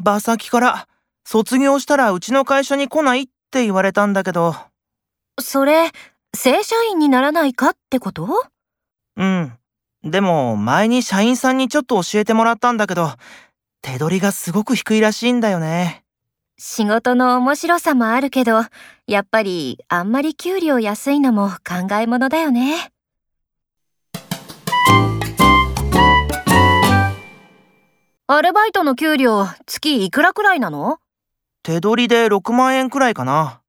馬先から卒業したらうちの会社に来ないって言われたんだけど。それ、正社員にならないかってこと？うん。でも前に社員さんにちょっと教えてもらったんだけど、手取りがすごく低いらしいんだよね。仕事の面白さもあるけど、やっぱりあんまり給料安いのも考えものだよね。アルバイトの給料月いくらくらいなの？手取りで6万円くらいかな。